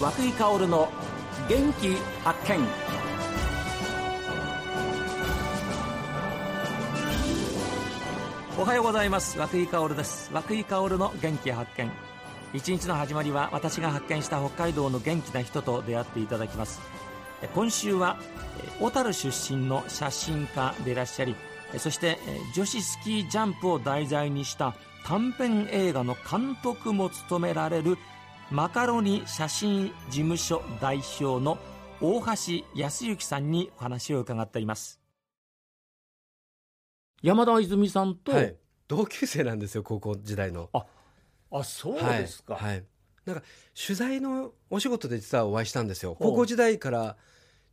和久井薫の元気発見。おはようございます。和久井薫です。和久井薫の元気発見。一日の始まりは私が発見した北海道の元気な人と出会っていただきます。今週は小樽出身の写真家でいらっしゃりそして女子スキージャンプを題材にした短編映画の監督も務められるマカロニ写真事務所代表の大橋康之さんにお話を伺っています。山田泉さんと、はい、同級生なんですよ高校時代の。ああそうですか、はい、はい、なんか取材のお仕事で実はお会いしたんですよ。高校時代から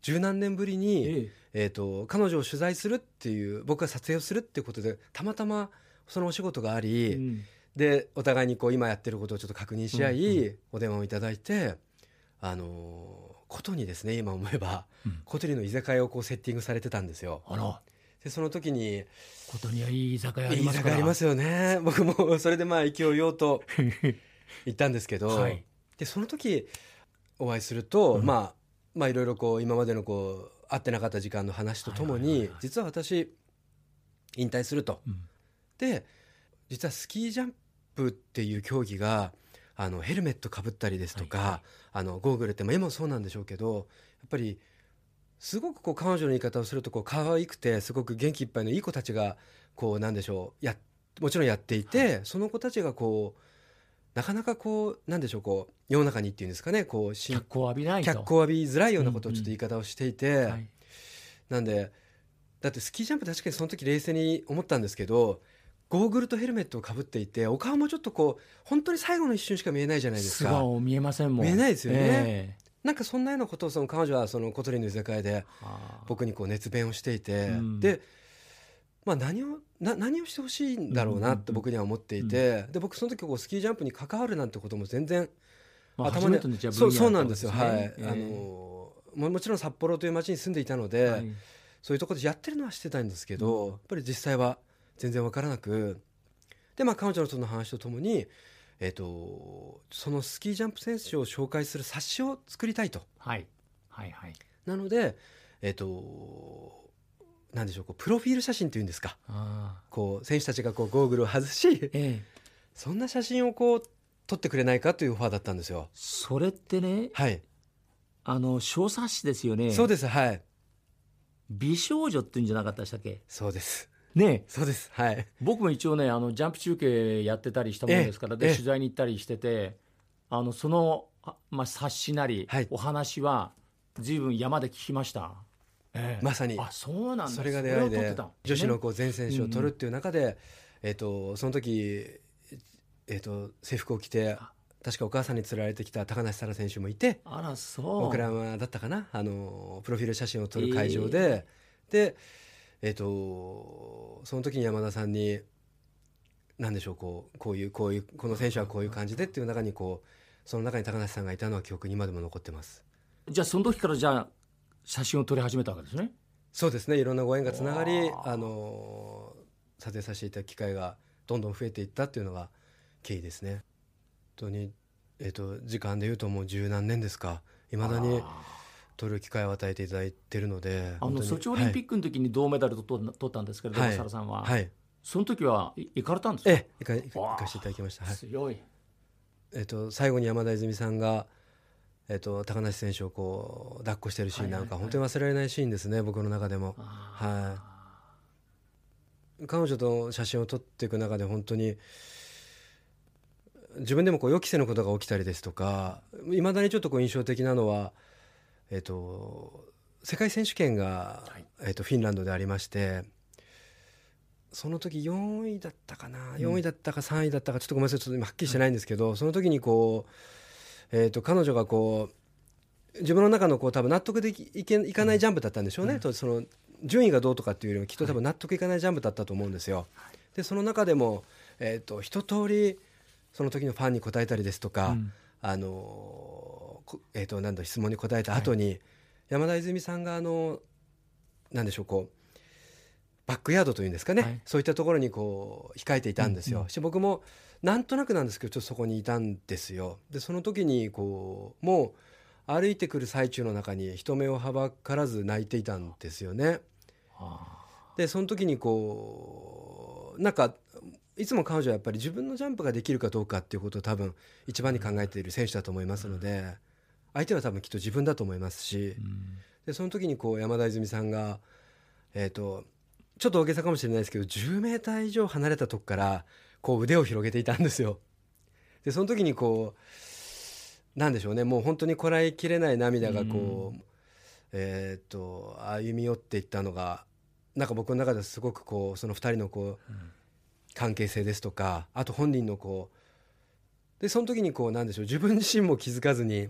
十何年ぶりに、ええ。えーと、彼女を取材するっていう僕が撮影をするっていうことでたまたまそのお仕事があり、うん、でお互いにこう今やってることをちょっと確認し合い、お電話をいただいてあのことにですね今思えば、うん、ことにの居酒屋をこうセッティングされてたんですよ。でその時にことにはいい居酒屋ありますから。いい居酒屋ありますよね。僕もそれでまあ勢いようと 行ったんですけど、はい、でその時お会いすると、うん、まあまあいろいろこう今までのこう会ってなかった時間の話とともに、実は私引退すると、うん、で実はスキージャンプっていう競技があのヘルメットかぶったりですとか、はいはい、あのゴーグルって、まあ、絵もそうなんでしょうけどやっぱりすごくこう彼女の言い方をするとこう可愛くてすごく元気いっぱいのいい子たちがこうなんでしょうやもちろんやっていて、はい、その子たちがこうなかなかこうなんでしょうこう世の中にっていうんですかねこう脚光浴びない脚光浴びづらいようなことをちょっと言い方をしていて、うんうんはい、なんでだってスキージャンプ確かにその時冷静に思ったんですけどゴーグルとヘルメットをかぶっていてお顔もちょっとこう本当に最後の一瞬しか見えないじゃないですか。素見えませんもん。見えないですよね、えー、なんかそんなようなことをその彼女はその小鳥の居酒屋で僕にこう熱弁をしていて、うん、でまあ、何をな何をしてほしいんだろうなって僕には思っていて、で僕その時こうスキージャンプに関わるなんてことも全然頭に、そうそうなんですよ、はい、あのももちろん札幌という町に住んでいたので、そういうところでやってるのはしてたんですけど、やっぱり実際は全然分からなくで、まあ、彼女のその話とともに、えーと、そのスキージャンプ選手を紹介する冊子を作りたいと。はい。はいはい、なので、えーとなんでしょうこうプロフィール写真っていうんですか。こう選手たちがこうゴーグルを外し、ええ、そんな写真をこう撮ってくれないかというオファーだったんですよ。それってね、はい、あの小冊子ですよね。そうですはい。美少女っていうんじゃなかったでしたっけ？そうですねそうです。はい。僕も一応ねあのジャンプ中継やってたりしたものですからで取材に行ったりしててあのその、まあ、冊子なり、はい、お話は随分山で聞きました。えー、まさに。あそうなんそれが出会いで女子のこう全選手を取るっていう中で、うんえーと、その時、えーと、制服を着て確かお母さんに連れられてきた高梨沙羅選手もいてあらそう。僕らはだったかな？あのプロフィール写真を撮る会場で、えー、で、えーと、その時に山田さんに何でしょうこうこういうこういうこの選手はこういう感じでっていう中にこうその中に高梨さんがいたのは記憶に今でも残ってます。じゃあその時からじゃあ写真を撮り始めたわけですね。そうですねいろんなご縁がつながりあの撮影させていただく機会がどんどん増えていったっていうのが経緯ですね。本当に、えーと、時間でいうともう十何年ですかいまだに撮る機会を与えていただいているのであのソチオリンピックの時に銅メダルと取ったんですけれども、はい、沙さんは、はい、その時は行かれたんですか？ええ行か行かせていただきました、はい、強い、えーと最後に山田泉さんがえーと、高梨選手をこう抱っこしてるシーンなんか、本当に忘れられないシーンですね僕の中でも。はい、彼女と写真を撮っていく中で本当に自分でもこう予期せぬことが起きたりですとかいまだにちょっとこう印象的なのは、えーと、世界選手権が、はい、えーと、フィンランドでありましてその時4位だったかな、4位だったか3位だったかちょっとごめんなさいちょっとはっきりしてないんですけど、その時にこうえーと、彼女がこう自分の中のこう多分納得でいけいかないジャンプだったんでしょうね、うん、その順位がどうとかっていうよりもきっと多分納得いかないジャンプだったと思うんですよ。はい、でその中でも、えーと、一通りその時のファンに答えたりですとか、うん、あのえーと、なんだ質問に答えた後に、はい、山田泉さんがあのなんでしょうこうバックヤードというんですかね、はい、そういったところにこう控えていたんですよ。うんうん、僕もなんとなくなんですけどちょっとそこにいたんですよ。でその時にこうもう歩いてくる最中の中に人目をはばからず泣いていたんですよね。でその時にこうなんかいつも彼女はやっぱり自分のジャンプができるかどうかっていうことを多分一番に考えている選手だと思いますので相手は多分きっと自分だと思いますしでその時にこう山田泉さんが、えーと、ちょっと大げさかもしれないですけど10メーター以上離れたとこからこう腕を広げていたんですよ。でその時にこうなんでしょうねもう本当にこらえきれない涙がこう、えーと歩み寄っていったのがなんか僕の中ではすごくこうその2人のこう、関係性ですとかあと本人のこうでその時にこうなんでしょう自分自身も気づかずに、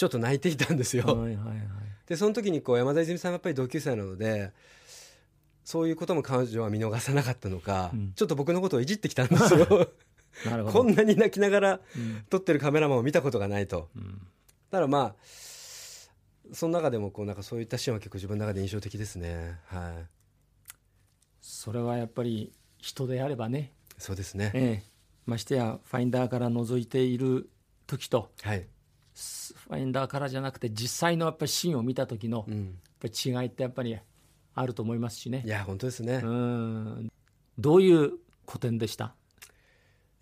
ちょっと泣いていたんですよ。はいはいはい、でその時にこう山田泉さんがやっぱり同級生なのでそういうことも彼女は見逃さなかったのか、うん、ちょっと僕のことをいじってきたんですよ。こんなに泣きながら撮ってるカメラマンを見たことがないと。うん、だからまあその中でもこうなんかそういったシーンは結構自分の中で印象的ですね。はい。それはやっぱり人であればね。そうですね。ええ、ましてやファインダーから覗いている時と、はい、ファインダーからじゃなくて実際のやっぱりシーンを見た時の、やっぱり違いってやっぱりあると思いますしね。いや本当ですね。うん。どういう古典でした？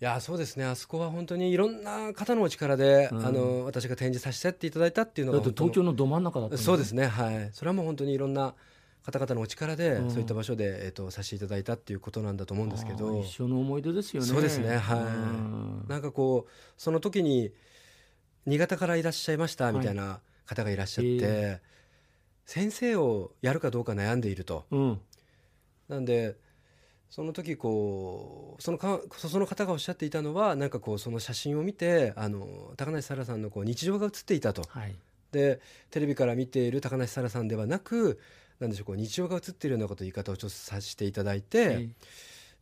いやそうですね。あそこは本当にいろんな方のお力で、うん、あの私が展示させていただいたっていうのが東京のど真ん中だった、そうですね。はい。それはもう本当にいろんな方々のお力で、うん、そういった場所で、えーと、させていただいたっていうことなんだと思うんですけど。一緒の思い出ですよね。そうですね。はい、うん、なんかこうその時に新潟からいらっしゃいましたみたいな方がいらっしゃって、はいえ。ー、先生をやるかどうか悩んでいると、うん、なんでその時こうそのかその方がおっしゃっていたのはなんかこうその写真を見てあの高梨沙羅さんのこう日常が写っていたと、はい、でテレビから見ている高梨沙羅さんではなくなんでしょうこう日常が写っているようなこと言い方をちょっとさせていただいて、はい、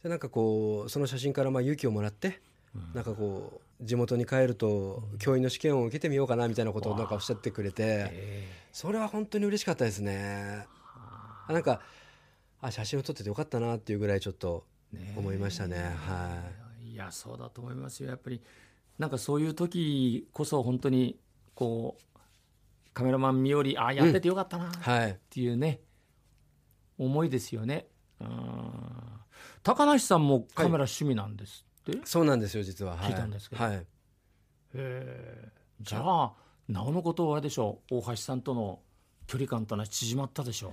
でなんかこうその写真からまあ勇気をもらって、うん、なんかこう地元に帰ると教員の試験を受けてみようかなみたいなことをなんかおっしゃってくれてそれは本当に嬉しかったですね。なんかあ写真を撮っててよかったなっていうぐらいちょっと思いましたね。はい、いやそうだと思いますよ。やっぱりなんかそういう時こそ本当にこうカメラマン見よりあやっててよかったなっていうね、うんはい、思いですよね。高梨さんもカメラ趣味なんですって、はい、そうなんですよ実は、聞いたんですけど、はい、へじゃあなおのことはあれでしょう。大橋さんとの距離感とのは縮まったでしょう。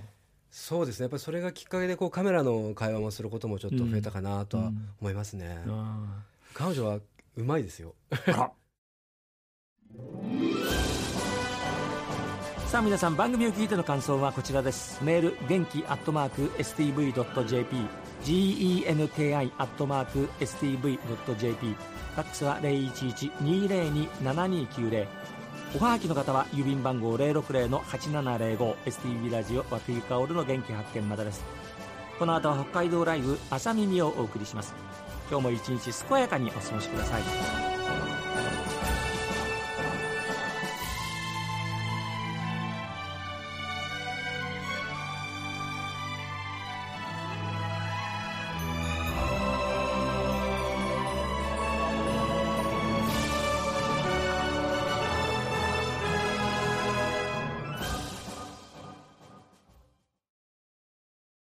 そうですね。やっぱりそれがきっかけでこうカメラの会話もすることもちょっと増えたかなとは思いますね、うん。うん、彼女はうまいですよ さあ皆さん番組を聞いての感想はこちらです。メール元気アットマーク STV.jp genki アットマーク STV.jp ファックスは011-202-7290おはがきの方は郵便番号 060-8705STV ラジオ和久井薫の元気発見までです。この後は北海道ライブ朝耳をお送りします。今日も一日健やかにお過ごしください。